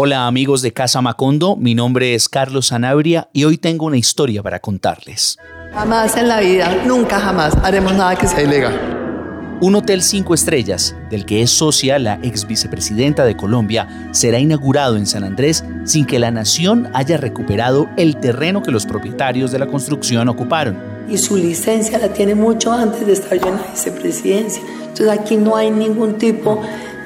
Hola amigos de Casa Macondo, mi nombre es Carlos Sanabria y hoy tengo una historia para contarles. Jamás en la vida, nunca jamás haremos nada que sea ilegal. Un hotel cinco estrellas, del que es socia la ex vicepresidenta de Colombia, será inaugurado en San Andrés sin que la nación haya recuperado el terreno que los propietarios de la construcción ocuparon. Y su licencia la tiene mucho antes de estar yo en la vicepresidencia. Entonces aquí no hay ningún tipo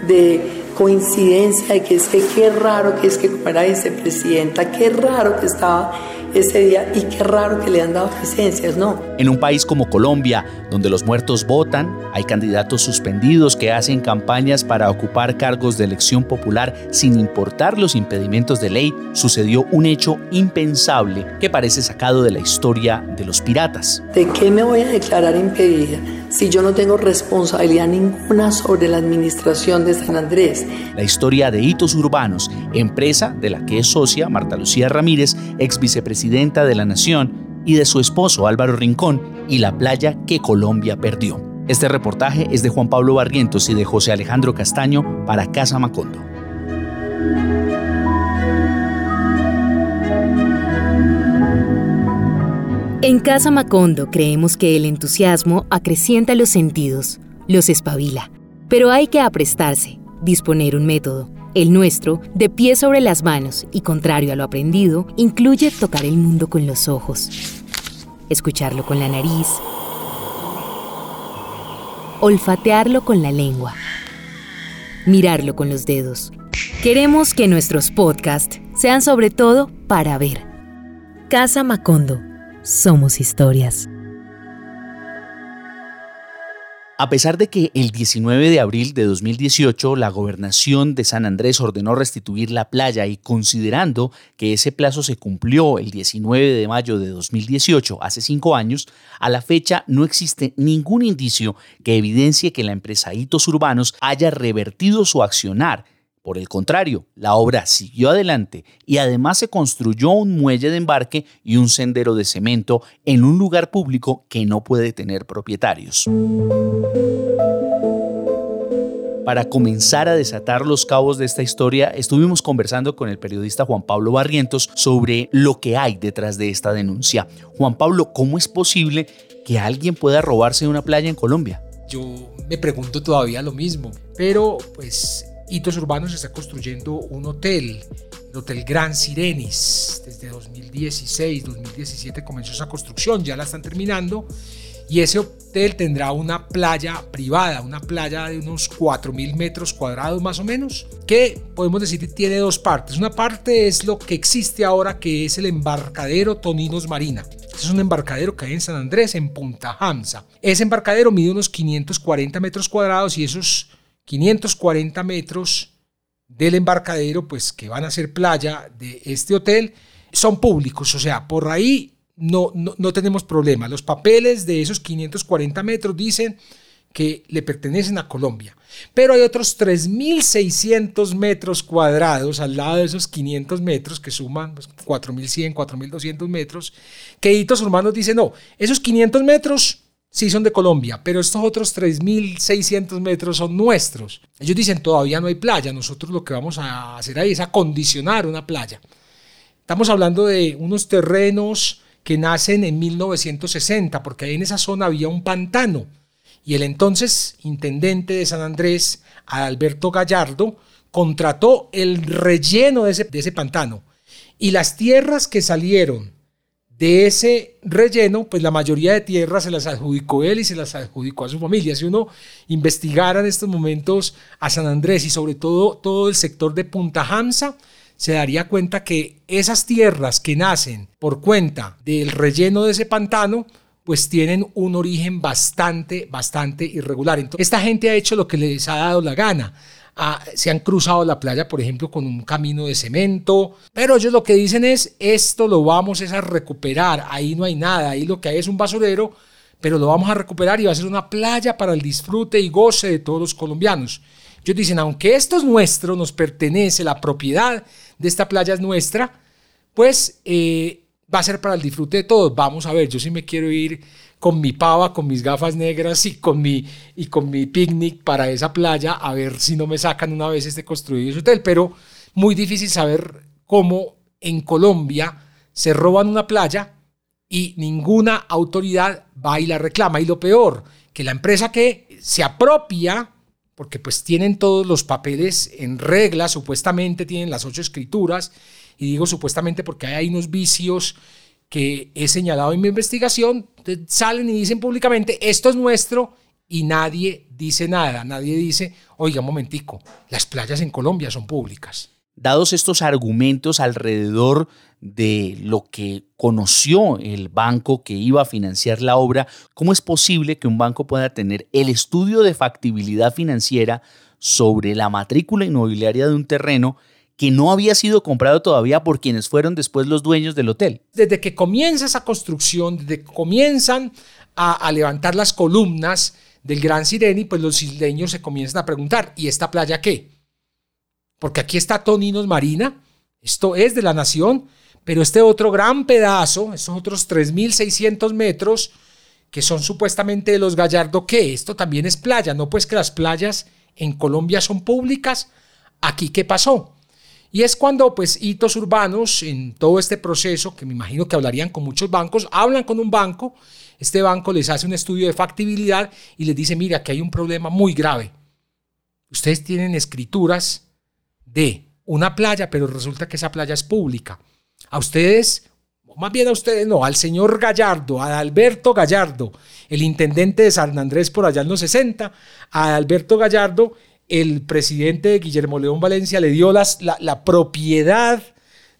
de coincidencia de que es que qué raro que es que fuera vicepresidenta, qué raro que estaba ese día y qué raro que le han dado licencias, ¿no? En un país como Colombia, donde los muertos votan, hay candidatos suspendidos que hacen campañas para ocupar cargos de elección popular sin importar los impedimentos de ley, sucedió un hecho impensable que parece sacado de la historia de los piratas. ¿De qué me voy a declarar impedida si yo no tengo responsabilidad ninguna sobre la administración de San Andrés? La historia de Hitos Urbanos, empresa de la que es socia Marta Lucía Ramírez, ex vicepresidenta presidenta de la Nación, y de su esposo Álvaro Rincón y la playa que Colombia perdió. Este reportaje es de Juan Pablo Barrientos y de José Alejandro Castaño para Casa Macondo. En Casa Macondo creemos que el entusiasmo acrecienta los sentidos, los espabila, pero hay que aprestarse, disponer un método el nuestro, de pie sobre las manos y contrario a lo aprendido, incluye tocar el mundo con los ojos, escucharlo con la nariz, olfatearlo con la lengua, mirarlo con los dedos. Queremos que nuestros podcasts sean sobre todo para ver. Casa Macondo. Somos historias. A pesar de que el 19 de abril de 2018 la gobernación de San Andrés ordenó restituir la playa y considerando que ese plazo se cumplió el 19 de mayo de 2018, hace cinco años, a la fecha no existe ningún indicio que evidencie que la empresa Hitos Urbanos haya revertido su accionar por el contrario, la obra siguió adelante y además se construyó un muelle de embarque y un sendero de cemento en un lugar público que no puede tener propietarios. Para comenzar a desatar los cabos de esta historia, estuvimos conversando con el periodista Juan Pablo Barrientos sobre lo que hay detrás de esta denuncia. Juan Pablo, ¿cómo es posible que alguien pueda robarse una playa en Colombia? Yo me pregunto todavía lo mismo, pero pues Hitos Urbanos está construyendo un hotel, el Hotel Gran Sirenis. Desde 2016, 2017 comenzó esa construcción, ya la están terminando. Y ese hotel tendrá una playa privada, una playa de unos 4.000 metros cuadrados más o menos, que podemos decir tiene dos partes. Una parte es lo que existe ahora, que es el embarcadero Toninos Marina. es un embarcadero que hay en San Andrés, en Punta Hamza. Ese embarcadero mide unos 540 metros cuadrados y esos 540 metros del embarcadero, pues que van a ser playa de este hotel, son públicos, o sea, por ahí no, no, tenemos problema. Los papeles de esos 540 metros dicen que le pertenecen a Colombia. Pero hay otros 3.600 metros cuadrados al lado de esos 500 metros que suman 4.100, pues, 4.200 metros, que Hitos Hermanos dice, no, esos 500 metros sí son de Colombia, pero estos otros 3.600 metros son nuestros. Ellos dicen, todavía no hay playa, nosotros lo que vamos a hacer ahí es acondicionar una playa. Estamos hablando de unos terrenos que nacen en 1960, porque ahí en esa zona había un pantano. Y el entonces intendente de San Andrés, Alberto Gallardo, contrató el relleno de ese, de ese pantano. Y las tierras que salieron de ese relleno, pues la mayoría de tierras se las adjudicó él y se las adjudicó a su familia. Si uno investigara en estos momentos a San Andrés y sobre todo todo el sector de Punta Hamza, se daría cuenta que esas tierras que nacen por cuenta del relleno de ese pantano, pues tienen un origen bastante, bastante irregular. Entonces, esta gente ha hecho lo que les ha dado la gana se han cruzado la playa, por ejemplo, con un camino de cemento, pero ellos lo que dicen es, esto lo vamos a recuperar, ahí no hay nada, ahí lo que hay es un basurero, pero lo vamos a recuperar y va a ser una playa para el disfrute y goce de todos los colombianos. Ellos dicen, aunque esto es nuestro, nos pertenece, la propiedad de esta playa es nuestra, pues eh, va a ser para el disfrute de todos. Vamos a ver, yo sí me quiero ir con mi pava, con mis gafas negras y con mi, y con mi picnic para esa playa, a ver si no me sacan una vez este construido ese hotel. Pero, muy difícil saber cómo en Colombia se roban una playa y ninguna autoridad va y la reclama. Y lo peor, que la empresa que se apropia, porque pues tienen todos los papeles en regla, supuestamente tienen las ocho escrituras, y digo supuestamente porque hay unos vicios que he señalado en mi investigación, salen y dicen públicamente, esto es nuestro, y nadie dice nada, nadie dice, oiga, un momentico, las playas en Colombia son públicas. Dados estos argumentos alrededor de lo que conoció el banco que iba a financiar la obra, ¿cómo es posible que un banco pueda tener el estudio de factibilidad financiera sobre la matrícula inmobiliaria de un terreno que no había sido comprado todavía por quienes fueron después los dueños del hotel? Desde que comienza esa construcción, desde que comienzan a, levantar las columnas del Gran Sireni, pues los isleños se comienzan a preguntar, ¿y esta playa qué? Porque aquí está Toninos Marina, esto es de la nación, pero este otro gran pedazo, estos otros 3.600 metros, que son supuestamente de los Gallardo, ¿qué? Esto también es playa, ¿no? Pues que las playas en Colombia son públicas. ¿Aquí qué pasó? Y es cuando pues hitos urbanos en todo este proceso, que me imagino que hablarían con muchos bancos, hablan con un banco, este banco les hace un estudio de factibilidad y les dice, mira, que hay un problema muy grave. Ustedes tienen escrituras de una playa, pero resulta que esa playa es pública a ustedes, más bien a ustedes no, al señor Gallardo, a Alberto Gallardo, el intendente de San Andrés por allá en los 60, a Alberto Gallardo, el presidente de Guillermo León Valencia le dio las, la, propiedad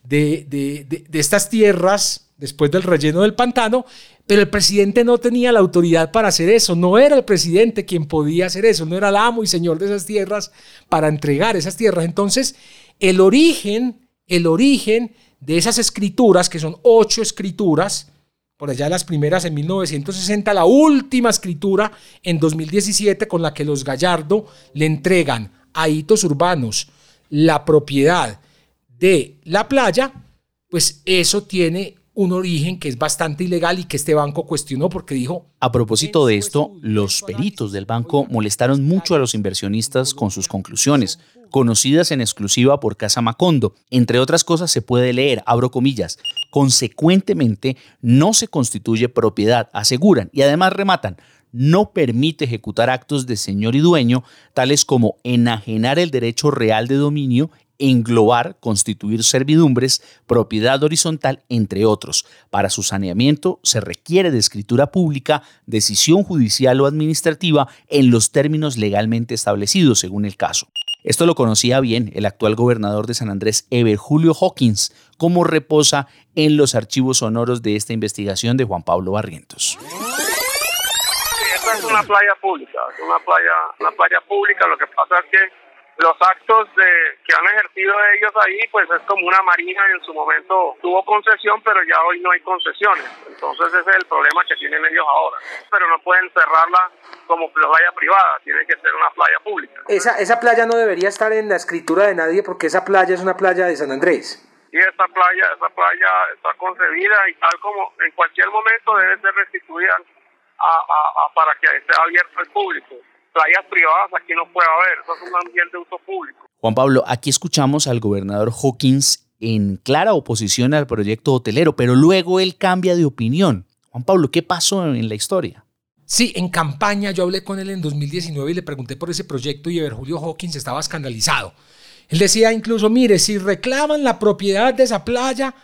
de, de estas tierras después del relleno del pantano, pero el presidente no tenía la autoridad para hacer eso, no era el presidente quien podía hacer eso, no era el amo y señor de esas tierras para entregar esas tierras. Entonces, el origen, el origen de esas escrituras, que son ocho escrituras, por allá las primeras en 1960, la última escritura en 2017 con la que los Gallardo le entregan a hitos urbanos la propiedad de la playa, pues eso tiene un origen que es bastante ilegal y que este banco cuestionó porque dijo... A propósito de esto, los peritos del banco molestaron mucho a los inversionistas con sus conclusiones, conocidas en exclusiva por Casa Macondo. Entre otras cosas se puede leer, abro comillas, consecuentemente no se constituye propiedad, aseguran y además rematan, no permite ejecutar actos de señor y dueño, tales como enajenar el derecho real de dominio englobar, constituir servidumbres, propiedad horizontal, entre otros. Para su saneamiento se requiere de escritura pública, decisión judicial o administrativa en los términos legalmente establecidos según el caso. Esto lo conocía bien el actual gobernador de San Andrés, Ever Julio Hawkins, como reposa en los archivos sonoros de esta investigación de Juan Pablo Barrientos. es una playa pública, una playa, una playa pública, lo que pasa es que los actos de, que han ejercido ellos ahí, pues es como una marina en su momento tuvo concesión, pero ya hoy no hay concesiones. Entonces ese es el problema que tienen ellos ahora. Pero no pueden cerrarla como playa privada, tiene que ser una playa pública. Esa, esa playa no debería estar en la escritura de nadie porque esa playa es una playa de San Andrés. Y esa playa, esa playa está concebida y tal como en cualquier momento debe ser restituida para que esté abierta al público playas privadas aquí no puede haber, eso es un ambiente de uso público. Juan Pablo, aquí escuchamos al gobernador Hawkins en clara oposición al proyecto hotelero, pero luego él cambia de opinión. Juan Pablo, ¿qué pasó en la historia? Sí, en campaña yo hablé con él en 2019 y le pregunté por ese proyecto y Ever Julio Hawkins estaba escandalizado. Él decía incluso, mire, si reclaman la propiedad de esa playa,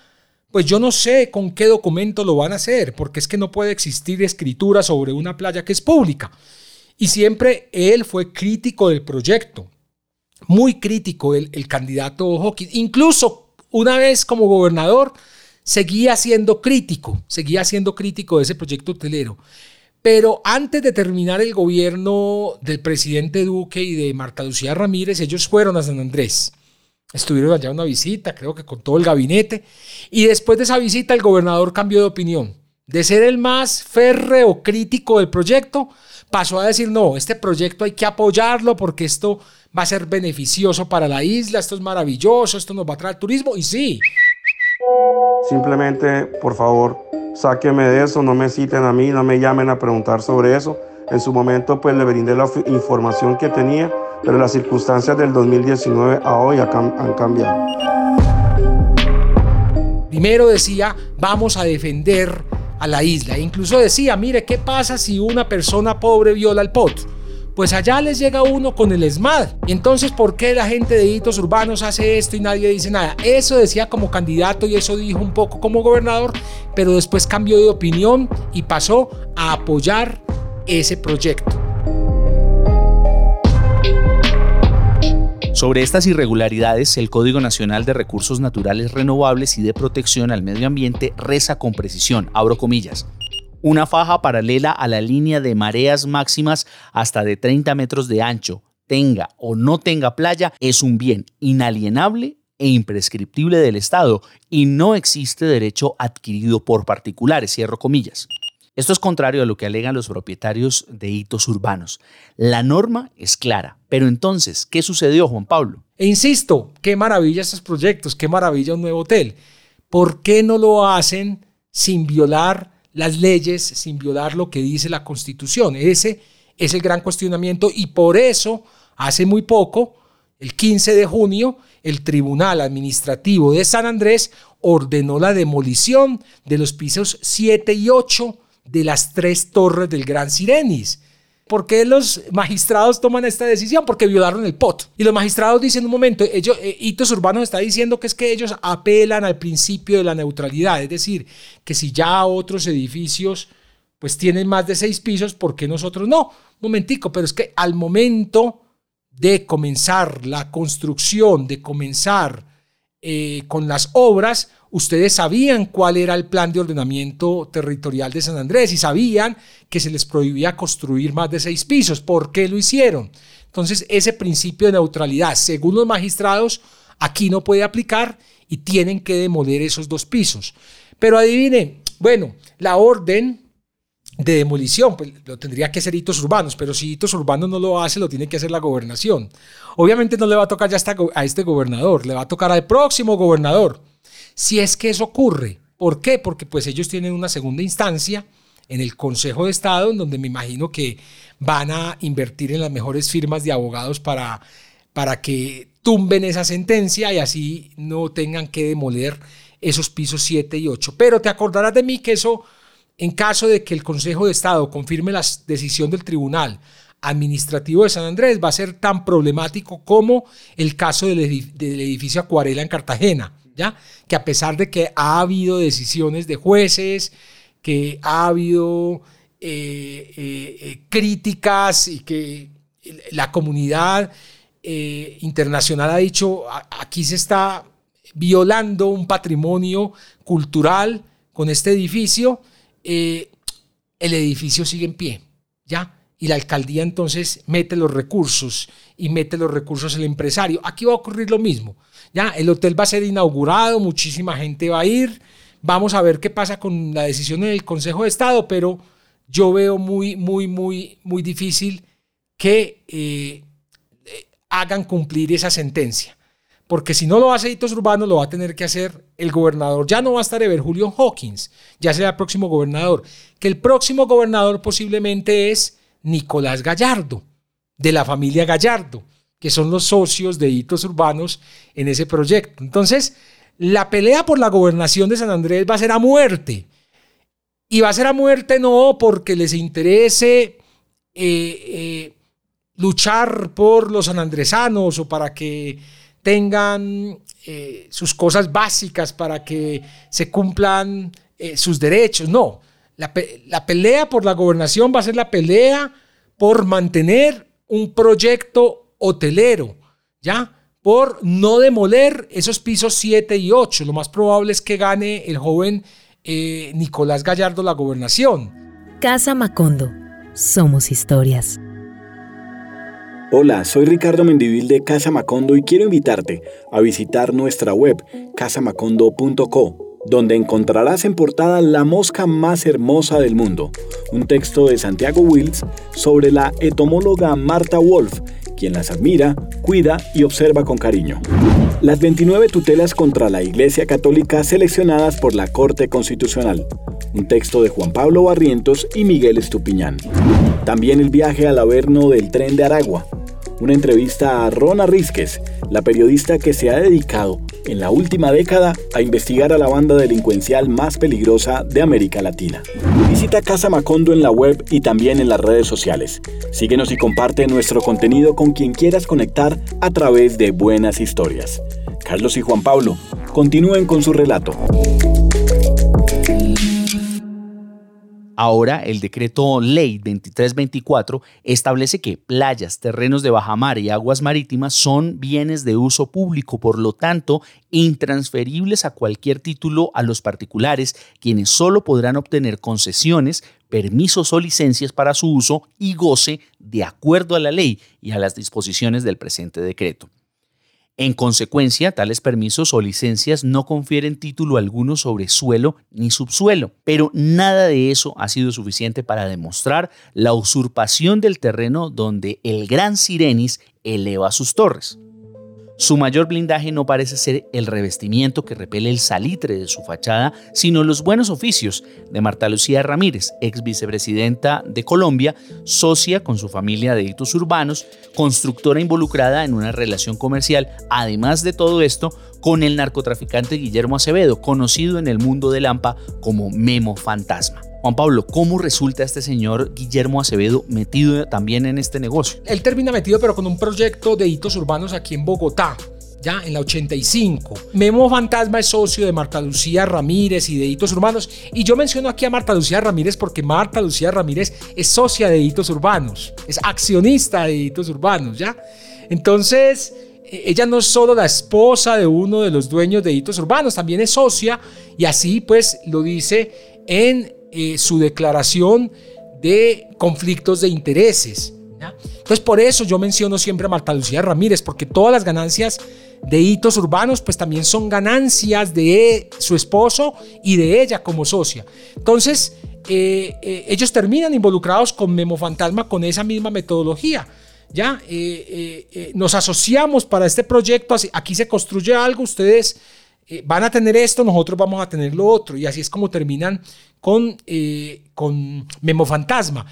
pues yo no sé con qué documento lo van a hacer, porque es que no puede existir escritura sobre una playa que es pública. Y siempre él fue crítico del proyecto, muy crítico el, el candidato Hawkins. Incluso una vez como gobernador seguía siendo crítico, seguía siendo crítico de ese proyecto hotelero. Pero antes de terminar el gobierno del presidente Duque y de Marta Lucía Ramírez, ellos fueron a San Andrés. Estuvieron allá una visita, creo que con todo el gabinete. Y después de esa visita el gobernador cambió de opinión. De ser el más férreo crítico del proyecto, pasó a decir, no, este proyecto hay que apoyarlo porque esto va a ser beneficioso para la isla, esto es maravilloso, esto nos va a traer turismo, y sí. Simplemente, por favor, sáqueme de eso, no me citen a mí, no me llamen a preguntar sobre eso. En su momento, pues le brindé la información que tenía, pero las circunstancias del 2019 a hoy han cambiado. Primero decía, vamos a defender a la isla. E incluso decía, mire, ¿qué pasa si una persona pobre viola el pot? Pues allá les llega uno con el ESMAD. Y entonces, ¿por qué la gente de hitos urbanos hace esto y nadie dice nada? Eso decía como candidato y eso dijo un poco como gobernador, pero después cambió de opinión y pasó a apoyar ese proyecto. Sobre estas irregularidades, el Código Nacional de Recursos Naturales Renovables y de Protección al Medio Ambiente reza con precisión, abro comillas, una faja paralela a la línea de mareas máximas hasta de 30 metros de ancho, tenga o no tenga playa, es un bien inalienable e imprescriptible del Estado y no existe derecho adquirido por particulares, cierro comillas. Esto es contrario a lo que alegan los propietarios de hitos urbanos. La norma es clara, pero entonces, ¿qué sucedió, Juan Pablo? E insisto, qué maravilla estos proyectos, qué maravilla un nuevo hotel. ¿Por qué no lo hacen sin violar las leyes, sin violar lo que dice la Constitución? Ese es el gran cuestionamiento y por eso, hace muy poco, el 15 de junio, el Tribunal Administrativo de San Andrés ordenó la demolición de los pisos 7 y 8 de las tres torres del Gran Sirenis. ¿Por qué los magistrados toman esta decisión? Porque violaron el POT. Y los magistrados dicen un momento, ellos, eh, Hitos Urbanos está diciendo que es que ellos apelan al principio de la neutralidad, es decir, que si ya otros edificios pues tienen más de seis pisos, ¿por qué nosotros no? Momentico, pero es que al momento de comenzar la construcción, de comenzar eh, con las obras, ustedes sabían cuál era el plan de ordenamiento territorial de San Andrés y sabían que se les prohibía construir más de seis pisos. ¿Por qué lo hicieron? Entonces, ese principio de neutralidad, según los magistrados, aquí no puede aplicar y tienen que demoler esos dos pisos. Pero adivinen, bueno, la orden de demolición, pues lo tendría que hacer hitos urbanos, pero si hitos urbanos no lo hace, lo tiene que hacer la gobernación. Obviamente no le va a tocar ya a este gobernador, le va a tocar al próximo gobernador. Si es que eso ocurre, ¿por qué? Porque pues ellos tienen una segunda instancia en el Consejo de Estado, en donde me imagino que van a invertir en las mejores firmas de abogados para, para que tumben esa sentencia y así no tengan que demoler esos pisos 7 y 8. Pero te acordarás de mí que eso en caso de que el Consejo de Estado confirme la decisión del Tribunal Administrativo de San Andrés, va a ser tan problemático como el caso del, edificio Acuarela en Cartagena, ¿ya? Que a pesar de que ha habido decisiones de jueces, que ha habido eh, eh, eh, críticas y que la comunidad internacional ha dicho aquí se está violando un patrimonio cultural con este edificio, el edificio sigue en pie, ¿ya? Y la alcaldía entonces mete los recursos y mete los recursos el empresario. Aquí va a ocurrir lo mismo, ¿ya? El hotel va a ser inaugurado, muchísima gente va a ir, vamos a ver qué pasa con la decisión del Consejo de Estado, pero yo veo muy, muy, muy, muy difícil que eh, hagan cumplir esa sentencia porque si no lo hace Hitos Urbanos, lo va a tener que hacer el gobernador. Ya no va a estar Ever Julio Hawkins, ya será el próximo gobernador. Que el próximo gobernador posiblemente es Nicolás Gallardo, de la familia Gallardo, que son los socios de Hitos Urbanos en ese proyecto. Entonces, la pelea por la gobernación de San Andrés va a ser a muerte. Y va a ser a muerte no porque les interese eh, eh, luchar por los sanandresanos o para que tengan eh, sus cosas básicas para que se cumplan sus derechos. No, la, la, pelea por la gobernación va a ser la pelea por mantener un proyecto hotelero, ¿ya? Por no demoler esos pisos 7 y 8. Lo más probable es que gane el joven eh, Nicolás Gallardo la gobernación. Casa Macondo. Somos historias. Hola, soy Ricardo Mendivil de Casa Macondo y quiero invitarte a visitar nuestra web casamacondo.co, donde encontrarás en portada La mosca más hermosa del mundo, un texto de Santiago Wills sobre la etomóloga Marta Wolf, quien las admira, cuida y observa con cariño. Las 29 tutelas contra la Iglesia Católica seleccionadas por la Corte Constitucional, un texto de Juan Pablo Barrientos y Miguel Estupiñán. También el viaje al Averno del tren de Aragua, una entrevista a Rona Rizquez, la periodista que se ha dedicado en la última década a investigar a la banda delincuencial más peligrosa de América Latina. Visita Casa Macondo en la web y también en las redes sociales. Síguenos y comparte nuestro contenido con quien quieras conectar a través de buenas historias. Carlos y Juan Pablo, continúen con su relato. Ahora, el decreto ley 2324 establece que playas, terrenos de bajamar y aguas marítimas son bienes de uso público, por lo tanto, intransferibles a cualquier título a los particulares, quienes solo podrán obtener concesiones, permisos o licencias para su uso y goce de acuerdo a la ley y a las disposiciones del presente decreto. En consecuencia, tales permisos o licencias no confieren título alguno sobre suelo ni subsuelo, pero nada de eso ha sido suficiente para demostrar la usurpación del terreno donde el gran Sirenis eleva sus torres. Su mayor blindaje no parece ser el revestimiento que repele el salitre de su fachada, sino los buenos oficios de Marta Lucía Ramírez, ex vicepresidenta de Colombia, socia con su familia de hitos urbanos, constructora involucrada en una relación comercial, además de todo esto, con el narcotraficante Guillermo Acevedo, conocido en el mundo del AMPA como Memo Fantasma. Juan Pablo, ¿cómo resulta este señor Guillermo Acevedo metido también en este negocio? Él termina metido pero con un proyecto de hitos urbanos aquí en Bogotá, ya en la 85. Memo Fantasma es socio de Marta Lucía Ramírez y de Hitos Urbanos. Y yo menciono aquí a Marta Lucía Ramírez porque Marta Lucía Ramírez es socia de Hitos Urbanos, es accionista de Hitos Urbanos, ¿ya? Entonces, e-, ella no es solo la esposa de uno de los dueños de Hitos Urbanos, también es socia y así pues lo dice en eh, su declaración de conflictos de intereses. Entonces, por eso yo menciono siempre a Marta Lucía Ramírez, porque todas las ganancias de hitos urbanos, pues también son ganancias de su esposo y de ella como socia. Entonces, eh, eh, ellos terminan involucrados con Memo Fantasma con esa misma metodología. Ya nos asociamos para este proyecto, aquí se construye algo, ustedes van a tener esto, nosotros vamos a tener lo otro, y así es como terminan con, eh, con Memo Fantasma.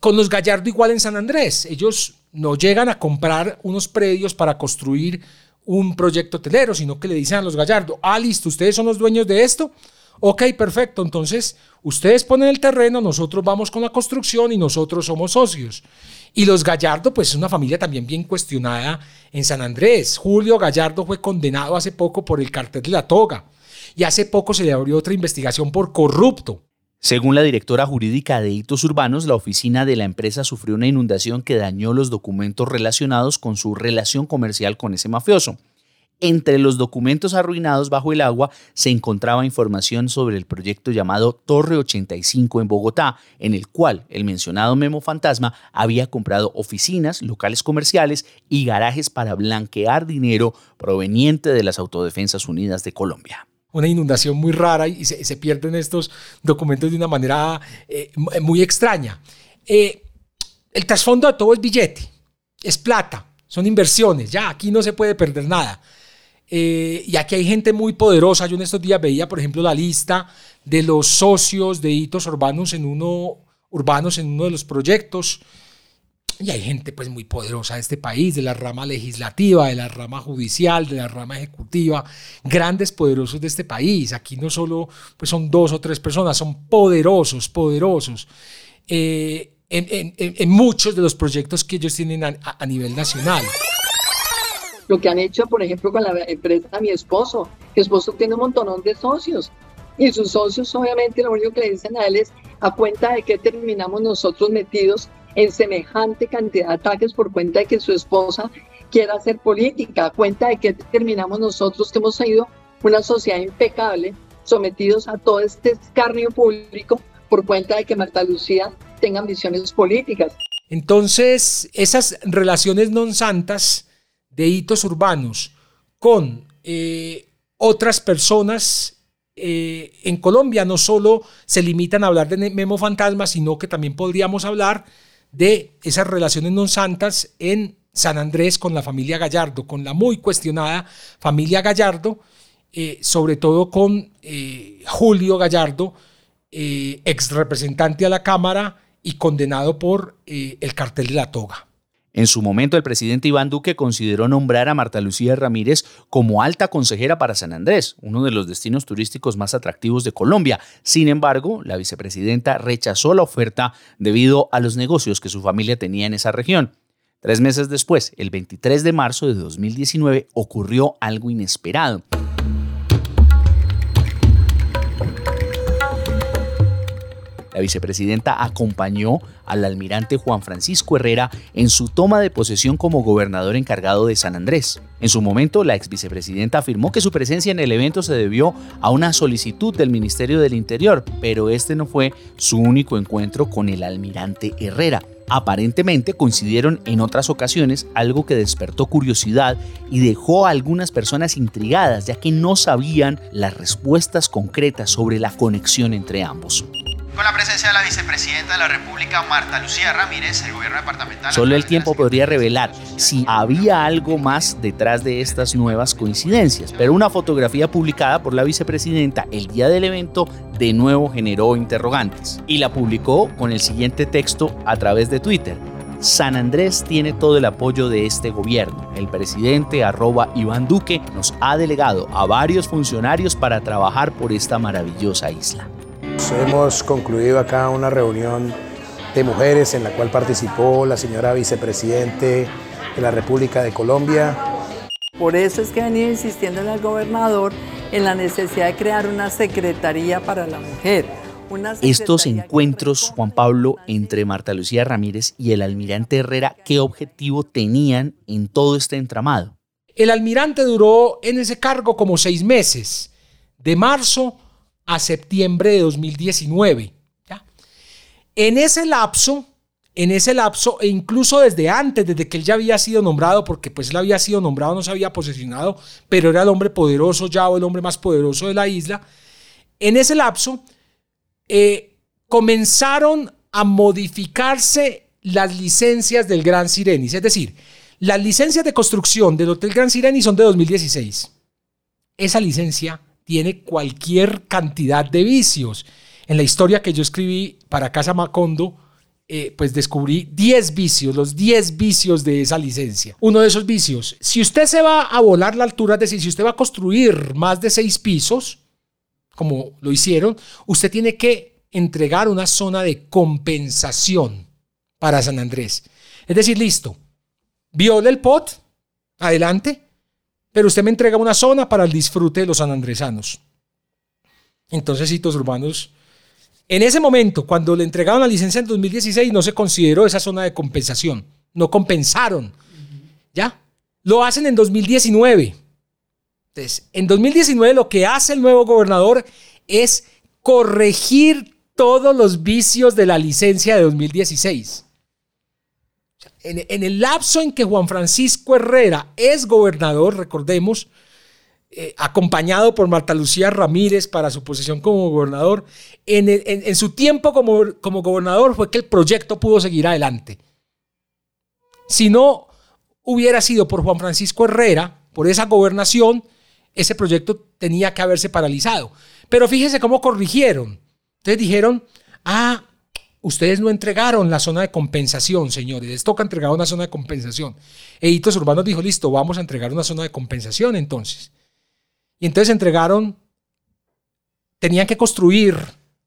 Con los Gallardo igual en San Andrés. Ellos no llegan a comprar unos predios para construir un proyecto hotelero, sino que le dicen a los Gallardo, ah, listo, ustedes son los dueños de esto. Ok, perfecto. Entonces, ustedes ponen el terreno, nosotros vamos con la construcción y nosotros somos socios. Y los Gallardo, pues es una familia también bien cuestionada en San Andrés. Julio Gallardo fue condenado hace poco por el cartel de la toga. Y hace poco se le abrió otra investigación por corrupto. Según la directora jurídica de Hitos Urbanos, la oficina de la empresa sufrió una inundación que dañó los documentos relacionados con su relación comercial con ese mafioso. Entre los documentos arruinados bajo el agua se encontraba información sobre el proyecto llamado Torre 85 en Bogotá, en el cual el mencionado Memo Fantasma había comprado oficinas, locales comerciales y garajes para blanquear dinero proveniente de las Autodefensas Unidas de Colombia una inundación muy rara y se, pierden estos documentos de una manera eh, muy extraña. Eh, el trasfondo de todo es billete, es plata, son inversiones, ya aquí no se puede perder nada. Eh, y aquí hay gente muy poderosa. Yo en estos días veía, por ejemplo, la lista de los socios de hitos urbanos en uno, urbanos en uno de los proyectos. Y hay gente pues muy poderosa de este país, de la rama legislativa, de la rama judicial, de la rama ejecutiva, grandes poderosos de este país. Aquí no solo pues son dos o tres personas, son poderosos, poderosos. Eh, en, muchos de los proyectos que ellos tienen a, nivel nacional lo que han hecho, por ejemplo, con la empresa de mi esposo. Mi esposo tiene un montón de socios y sus socios obviamente lo único que le dicen a él es a cuenta de que terminamos nosotros metidos en semejante cantidad de ataques por cuenta de que su esposa quiera hacer política, a cuenta de que terminamos nosotros que hemos sido una sociedad impecable, sometidos a todo este escarnio público por cuenta de que Marta Lucía tenga ambiciones políticas. Entonces, esas relaciones non santas de hitos urbanos con eh, otras personas eh, en Colombia no solo se limitan a hablar de Memo Fantasma, sino que también podríamos hablar de esas relaciones non santas en San Andrés con la familia Gallardo, con la muy cuestionada familia Gallardo, eh, sobre todo con Julio Gallardo, ex representante a la Cámara y condenado por el cartel de la toga. En su momento, el presidente Iván Duque consideró nombrar a Marta Lucía Ramírez como alta consejera para San Andrés, uno de los destinos turísticos más atractivos de Colombia. Sin embargo, la vicepresidenta rechazó la oferta debido a los negocios que su familia tenía en esa región. Tres meses después, el 23 de marzo de 2019, ocurrió algo inesperado. La vicepresidenta acompañó al almirante Juan Francisco Herrera en su toma de posesión como gobernador encargado de San Andrés. En su momento, la ex vicepresidenta afirmó que su presencia en el evento se debió a una solicitud del Ministerio del Interior, pero este no fue su único encuentro con el almirante Herrera. Aparentemente coincidieron en otras ocasiones, algo que despertó curiosidad y dejó a algunas personas intrigadas, ya que no sabían las respuestas concretas sobre la conexión entre ambos con la presencia de la vicepresidenta de la República, Marta Lucía Ramírez, el gobierno departamental. Solo el tiempo podría revelar si había algo más detrás de estas nuevas coincidencias, pero una fotografía publicada por la vicepresidenta el día del evento de nuevo generó interrogantes y la publicó con el siguiente texto a través de Twitter. San Andrés tiene todo el apoyo de este gobierno. El presidente arroba Iván Duque nos ha delegado a varios funcionarios para trabajar por esta maravillosa isla. Hemos concluido acá una reunión de mujeres en la cual participó la señora vicepresidente de la República de Colombia. Por eso es que he venido insistiendo en el gobernador en la necesidad de crear una secretaría para la mujer. Estos encuentros, Juan Pablo, entre Marta Lucía Ramírez y el almirante Herrera, ¿qué objetivo tenían en todo este entramado? El almirante duró en ese cargo como seis meses, de marzo a septiembre de 2019. ¿ya? En ese lapso, en ese lapso, e incluso desde antes, desde que él ya había sido nombrado, porque pues él había sido nombrado, no se había posesionado, pero era el hombre poderoso ya o el hombre más poderoso de la isla, en ese lapso eh, comenzaron a modificarse las licencias del Gran Sirenis, es decir, las licencias de construcción del Hotel Gran Sirenis son de 2016. Esa licencia tiene cualquier cantidad de vicios. En la historia que yo escribí para Casa Macondo, eh, pues descubrí 10 vicios, los 10 vicios de esa licencia. Uno de esos vicios, si usted se va a volar la altura, es decir, si usted va a construir más de 6 pisos, como lo hicieron, usted tiene que entregar una zona de compensación para San Andrés. Es decir, listo, viola el pot, adelante, pero usted me entrega una zona para el disfrute de los sanandresanos. Entonces, hitos urbanos, en ese momento, cuando le entregaron la licencia en 2016, no se consideró esa zona de compensación. No compensaron. ¿Ya? Lo hacen en 2019. Entonces, en 2019 lo que hace el nuevo gobernador es corregir todos los vicios de la licencia de 2016 en, el lapso en que Juan Francisco Herrera es gobernador, recordemos, eh, acompañado por Marta Lucía Ramírez para su posición como gobernador, en, su tiempo como, como gobernador fue que el proyecto pudo seguir adelante. Si no hubiera sido por Juan Francisco Herrera, por esa gobernación, ese proyecto tenía que haberse paralizado. Pero fíjense cómo corrigieron. Entonces dijeron, ah, Ustedes no entregaron la zona de compensación, señores. Les toca entregar una zona de compensación. Editos Urbanos dijo, listo, vamos a entregar una zona de compensación entonces. Y entonces entregaron, tenían que construir,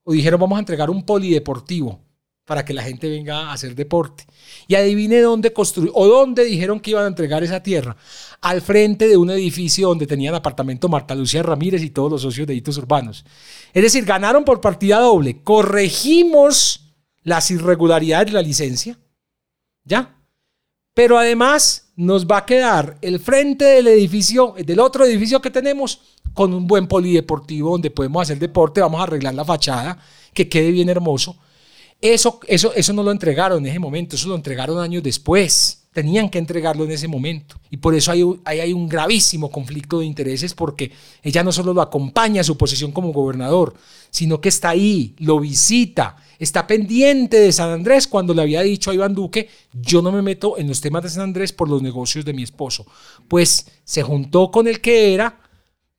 o dijeron, vamos a entregar un polideportivo para que la gente venga a hacer deporte. Y adivine dónde construir, o dónde dijeron que iban a entregar esa tierra. Al frente de un edificio donde tenían apartamento Marta Lucía Ramírez y todos los socios de Editos Urbanos. Es decir, ganaron por partida doble. Corregimos las irregularidades de la licencia. ¿Ya? Pero además nos va a quedar el frente del edificio, del otro edificio que tenemos, con un buen polideportivo donde podemos hacer deporte, vamos a arreglar la fachada, que quede bien hermoso. Eso, eso, eso no lo entregaron en ese momento, eso lo entregaron años después. Tenían que entregarlo en ese momento. Y por eso hay, hay un gravísimo conflicto de intereses porque ella no solo lo acompaña a su posición como gobernador, sino que está ahí, lo visita, está pendiente de San Andrés cuando le había dicho a Iván Duque, yo no me meto en los temas de San Andrés por los negocios de mi esposo. Pues se juntó con el que era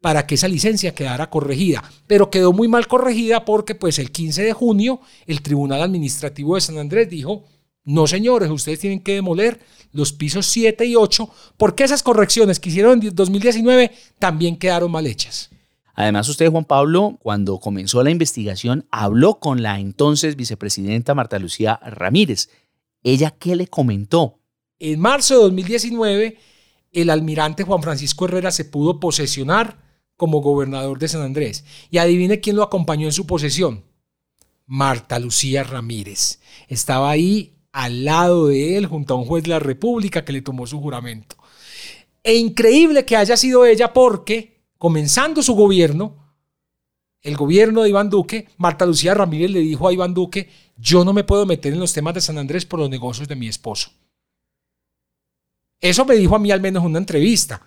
para que esa licencia quedara corregida, pero quedó muy mal corregida porque pues el 15 de junio el Tribunal Administrativo de San Andrés dijo, No, señores, ustedes tienen que demoler los pisos 7 y 8 porque esas correcciones que hicieron en 2019 también quedaron mal hechas. Además, usted, Juan Pablo, cuando comenzó la investigación, habló con la entonces vicepresidenta Marta Lucía Ramírez. ¿Ella qué le comentó? En marzo de 2019, el almirante Juan Francisco Herrera se pudo posesionar como gobernador de San Andrés. Y adivine quién lo acompañó en su posesión. Marta Lucía Ramírez. Estaba ahí al lado de él, junto a un juez de la República que le tomó su juramento. E increíble que haya sido ella porque, comenzando su gobierno, el gobierno de Iván Duque, Marta Lucía Ramírez le dijo a Iván Duque, yo no me puedo meter en los temas de San Andrés por los negocios de mi esposo. Eso me dijo a mí al menos en una entrevista,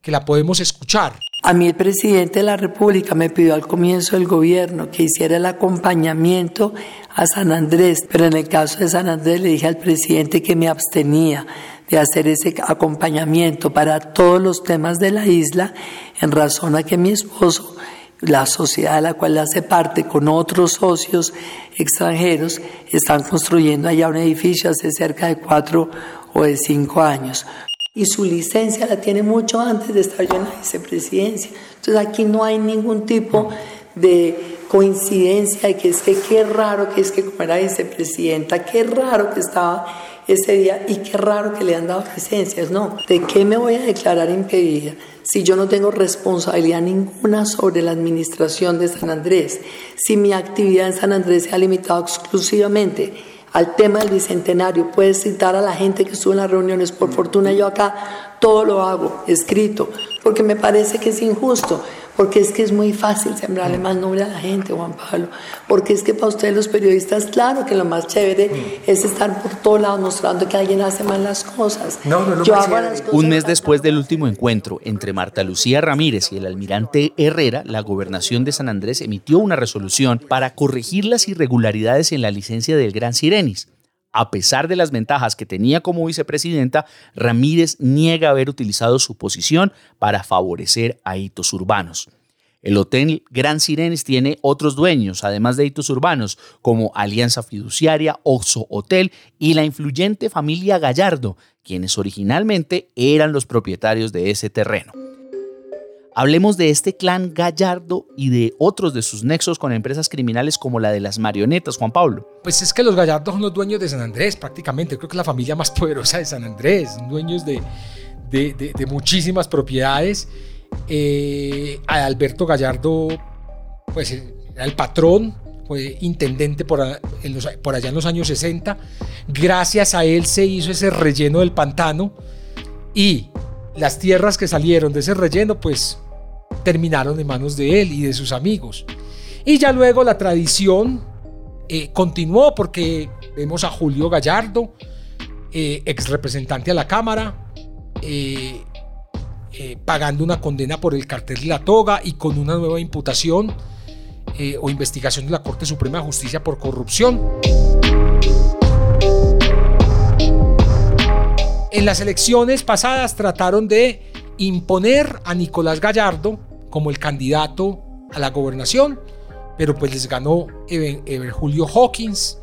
que la podemos escuchar. A mí el presidente de la República me pidió al comienzo del gobierno que hiciera el acompañamiento a San Andrés, pero en el caso de San Andrés le dije al presidente que me abstenía de hacer ese acompañamiento para todos los temas de la isla en razón a que mi esposo la sociedad de la cual hace parte con otros socios extranjeros están construyendo allá un edificio hace cerca de cuatro o de cinco años. Y su licencia la tiene mucho antes de estar yo en la vicepresidencia. Entonces aquí no hay ningún tipo de coincidencia de que es que qué raro que es que como era vicepresidenta, qué raro que estaba ese día y qué raro que le han dado licencias. No, ¿de qué me voy a declarar impedida? si yo no tengo responsabilidad ninguna sobre la administración de San Andrés, si mi actividad en San Andrés se ha limitado exclusivamente al tema del bicentenario, puedes citar a la gente que estuvo en las reuniones, por fortuna yo acá todo lo hago escrito, porque me parece que es injusto porque es que es muy fácil sembrarle más nombre a la gente, Juan Pablo, porque es que para ustedes los periodistas, claro que lo más chévere mm. es estar por todos lados mostrando que alguien hace mal las cosas. No, no, Un mes después del último encuentro entre Marta Lucía Ramírez y el almirante Herrera, la gobernación de San Andrés emitió una resolución para corregir las irregularidades en la licencia del Gran Sirenis. A pesar de las ventajas que tenía como vicepresidenta, Ramírez niega haber utilizado su posición para favorecer a hitos urbanos. El hotel Gran Sirenes tiene otros dueños, además de hitos urbanos, como Alianza Fiduciaria, Oxo Hotel y la influyente familia Gallardo, quienes originalmente eran los propietarios de ese terreno. Hablemos de este clan Gallardo y de otros de sus nexos con empresas criminales como la de las marionetas, Juan Pablo. Pues es que los Gallardos son los dueños de San Andrés, prácticamente. Creo que es la familia más poderosa de San Andrés, dueños de, de, muchísimas propiedades. Eh, Alberto Gallardo, pues era el patrón, fue intendente por, por allá en los años 60. Gracias a él se hizo ese relleno del pantano y las tierras que salieron de ese relleno, pues terminaron en manos de él y de sus amigos. Y ya luego la tradición eh, continuó porque vemos a Julio Gallardo, eh, ex representante a la Cámara, eh, pagando una condena por el cartel de la toga y con una nueva imputación o investigación de la Corte Suprema de Justicia por corrupción. En las elecciones pasadas trataron de imponer a Nicolás Gallardo como el candidato a la gobernación, pero pues les ganó Ever, Julio Hawkins.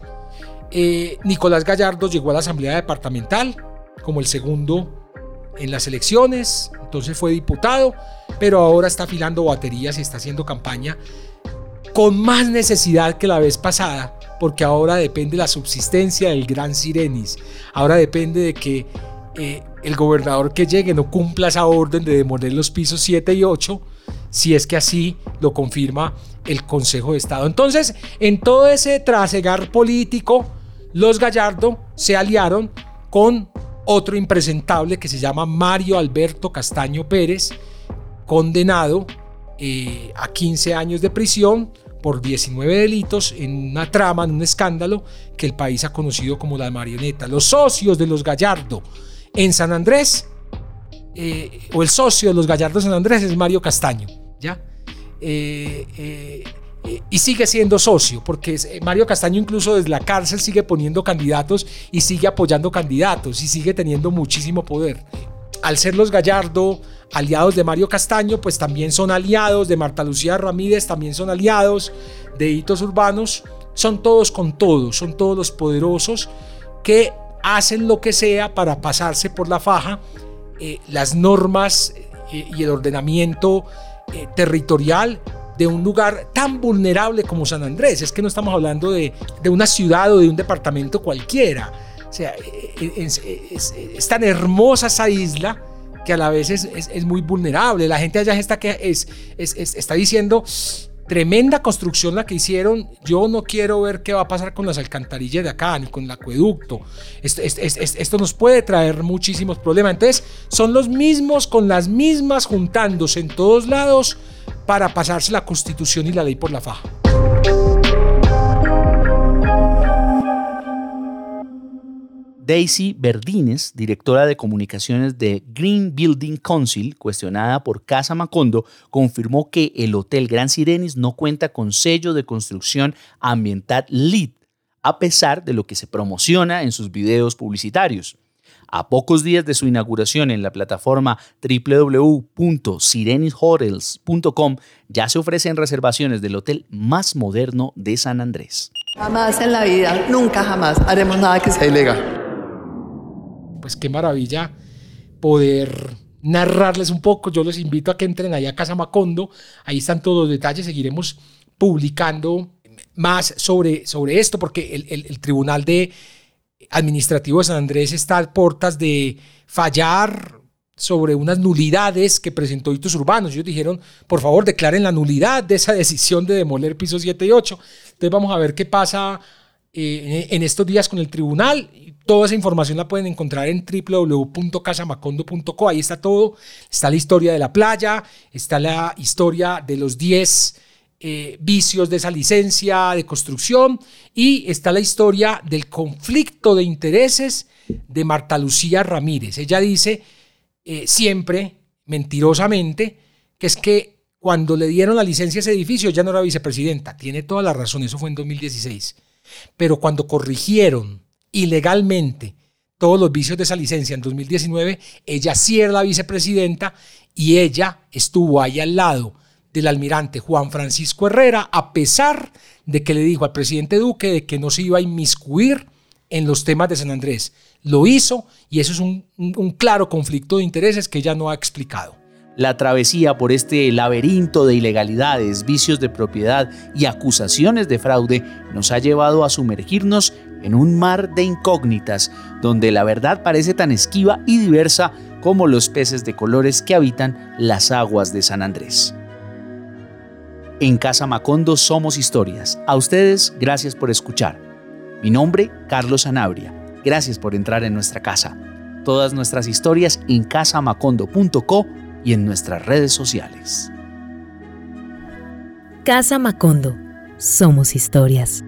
Eh, Nicolás Gallardo llegó a la Asamblea Departamental como el segundo en las elecciones, entonces fue diputado, pero ahora está afilando baterías y está haciendo campaña con más necesidad que la vez pasada, porque ahora depende la subsistencia del Gran Sirenis, ahora depende de que eh, el gobernador que llegue no cumpla esa orden de demoler los pisos 7 y 8, si es que así lo confirma el Consejo de Estado. Entonces, en todo ese trasegar político, los Gallardo se aliaron con otro impresentable que se llama Mario Alberto Castaño Pérez, condenado eh, a 15 años de prisión por 19 delitos en una trama, en un escándalo que el país ha conocido como la marioneta. Los socios de los Gallardo en San Andrés, eh, o el socio de los Gallardos San Andrés es Mario Castaño, ¿ya? Eh, eh, y sigue siendo socio, porque Mario Castaño incluso desde la cárcel sigue poniendo candidatos y sigue apoyando candidatos y sigue teniendo muchísimo poder. Al ser los Gallardo aliados de Mario Castaño, pues también son aliados de Marta Lucía Ramírez, también son aliados de Hitos Urbanos, son todos con todos, son todos los poderosos que hacen lo que sea para pasarse por la faja eh, las normas eh, y el ordenamiento eh, territorial de un lugar tan vulnerable como San Andrés. Es que no estamos hablando de, de una ciudad o de un departamento cualquiera. O sea, es, es, tan hermosa esa isla que a la vez es, es, muy vulnerable. La gente allá está, que es, está diciendo, tremenda construcción la que hicieron. Yo no quiero ver qué va a pasar con las alcantarillas de acá, ni con el acueducto. Esto, nos puede traer muchísimos problemas. Entonces, son los mismos con las mismas juntándose en todos lados para pasarse la constitución y la ley por la faja. Daisy Verdines, directora de comunicaciones de Green Building Council, cuestionada por Casa Macondo, confirmó que el Hotel Gran Sirenis no cuenta con sello de construcción ambiental LEED, a pesar de lo que se promociona en sus videos publicitarios. A pocos días de su inauguración en la plataforma www.sirenishotels.com ya se ofrecen reservaciones del hotel más moderno de San Andrés. Jamás en la vida, nunca jamás haremos nada que sea ilegal pues qué maravilla poder narrarles un poco. Yo les invito a que entren allá a Casa Macondo, ahí están todos los detalles, seguiremos publicando más sobre, sobre esto, porque el, Tribunal de Administrativo de San Andrés está a puertas de fallar sobre unas nulidades que presentó Hitos Urbanos. Ellos dijeron, por favor, declaren la nulidad de esa decisión de demoler pisos 7 y 8. Entonces vamos a ver qué pasa eh, en estos días con el tribunal. Toda esa información la pueden encontrar en www.casamacondo.co. Ahí está todo. Está la historia de la playa, está la historia de los 10 eh, vicios de esa licencia de construcción y está la historia del conflicto de intereses de Marta Lucía Ramírez. Ella dice eh, siempre, mentirosamente, que es que cuando le dieron la licencia a ese edificio ya no era vicepresidenta. Tiene toda la razón, eso fue en 2016. Pero cuando corrigieron ilegalmente todos los vicios de esa licencia en 2019, ella sí era la vicepresidenta y ella estuvo ahí al lado del almirante Juan Francisco Herrera, a pesar de que le dijo al presidente Duque de que no se iba a inmiscuir en los temas de San Andrés. Lo hizo y eso es un, un claro conflicto de intereses que ella no ha explicado. La travesía por este laberinto de ilegalidades, vicios de propiedad y acusaciones de fraude nos ha llevado a sumergirnos en un mar de incógnitas donde la verdad parece tan esquiva y diversa como los peces de colores que habitan las aguas de San Andrés. En Casa Macondo somos historias. A ustedes, gracias por escuchar. Mi nombre, Carlos Anabria. Gracias por entrar en nuestra casa. Todas nuestras historias en casamacondo.co y en nuestras redes sociales. Casa Macondo. Somos historias.